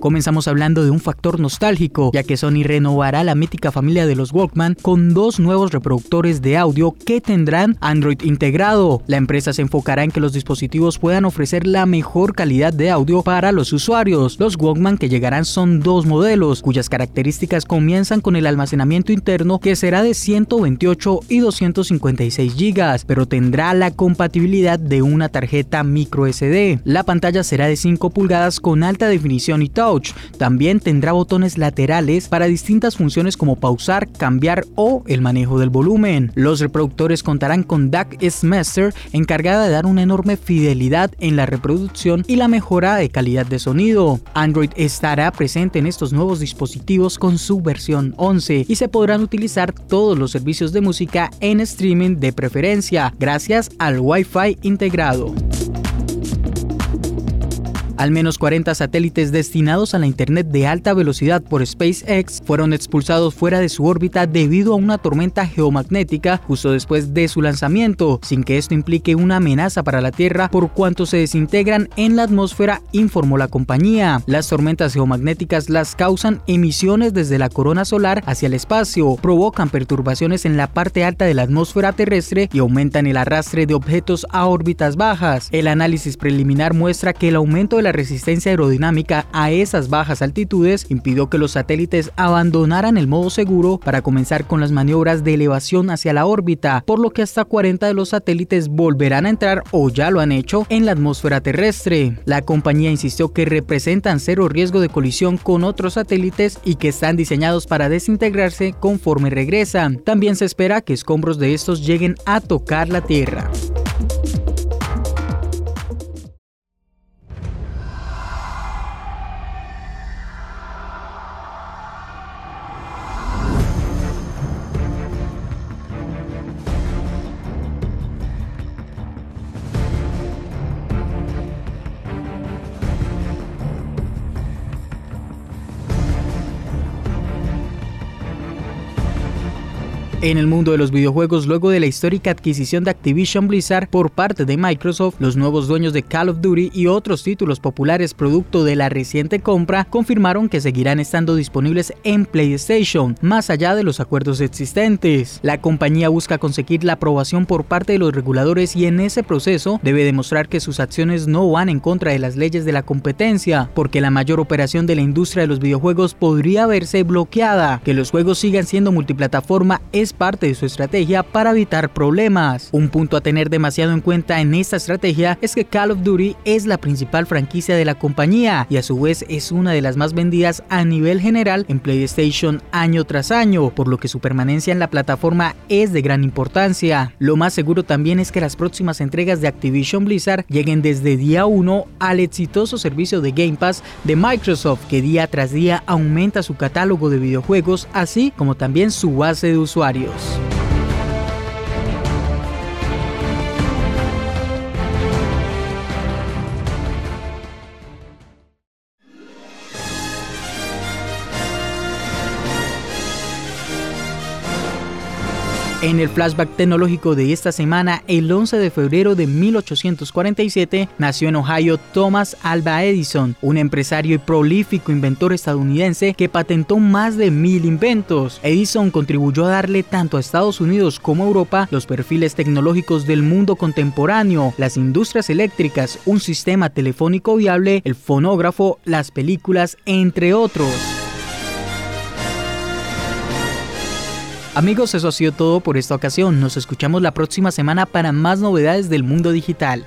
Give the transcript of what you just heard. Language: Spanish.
Comenzamos hablando de un factor nostálgico, ya que Sony renovará la mítica familia de los Walkman con dos nuevos reproductores de audio que tendrán Android integrado. La empresa se enfocará en que los dispositivos puedan ofrecer la mejor calidad de audio para los usuarios. Los Walkman que llegarán son dos modelos, cuyas características comienzan con el almacenamiento interno que será de 128 y 256 GB, pero tendrá la compatibilidad de una tarjeta micro SD. La pantalla será de 5 pulgadas con alta definición y touch también tendrá botones laterales para distintas funciones como pausar, cambiar o el manejo del volumen. Los reproductores contarán con DAC S-Master encargada de dar una enorme fidelidad en la reproducción y la mejora de calidad de sonido. Android estará presente en estos nuevos dispositivos con su versión 11 y se podrán utilizar todos los servicios de música en streaming de preferencia gracias al Wi-Fi integrado. Al menos 40 satélites destinados a la Internet de alta velocidad por SpaceX fueron expulsados fuera de su órbita debido a una tormenta geomagnética justo después de su lanzamiento, sin que esto implique una amenaza para la Tierra por cuanto se desintegran en la atmósfera, informó la compañía. Las tormentas geomagnéticas las causan emisiones desde la corona solar hacia el espacio, provocan perturbaciones en la parte alta de la atmósfera terrestre y aumentan el arrastre de objetos a órbitas bajas. El análisis preliminar muestra que el aumento de la resistencia aerodinámica a esas bajas altitudes impidió que los satélites abandonaran el modo seguro para comenzar con las maniobras de elevación hacia la órbita, por lo que hasta 40 de los satélites volverán a entrar o ya lo han hecho en la atmósfera terrestre. La compañía insistió que representan cero riesgo de colisión con otros satélites y que están diseñados para desintegrarse conforme regresan. También se espera que escombros de estos lleguen a tocar la Tierra. En el mundo de los videojuegos, luego de la histórica adquisición de Activision Blizzard por parte de Microsoft, los nuevos dueños de Call of Duty y otros títulos populares producto de la reciente compra confirmaron que seguirán estando disponibles en PlayStation, más allá de los acuerdos existentes. La compañía busca conseguir la aprobación por parte de los reguladores y en ese proceso debe demostrar que sus acciones no van en contra de las leyes de la competencia, porque la mayor operación de la industria de los videojuegos podría verse bloqueada. Que los juegos sigan siendo multiplataforma es parte de su estrategia para evitar problemas. Un punto a tener demasiado en cuenta en esta estrategia es que Call of Duty es la principal franquicia de la compañía y a su vez es una de las más vendidas a nivel general en PlayStation año tras año, por lo que su permanencia en la plataforma es de gran importancia. Lo más seguro también es que las próximas entregas de Activision Blizzard lleguen desde día 1 al exitoso servicio de Game Pass de Microsoft que día tras día aumenta su catálogo de videojuegos así como también su base de usuarios. Dios. En el flashback tecnológico de esta semana, el 11 de febrero de 1847, nació en Ohio Thomas Alva Edison, un empresario y prolífico inventor estadounidense que patentó más de mil inventos. Edison contribuyó a darle tanto a Estados Unidos como a Europa los perfiles tecnológicos del mundo contemporáneo, las industrias eléctricas, un sistema telefónico viable, el fonógrafo, las películas, entre otros. Amigos, eso ha sido todo por esta ocasión. Nos escuchamos la próxima semana para más novedades del mundo digital.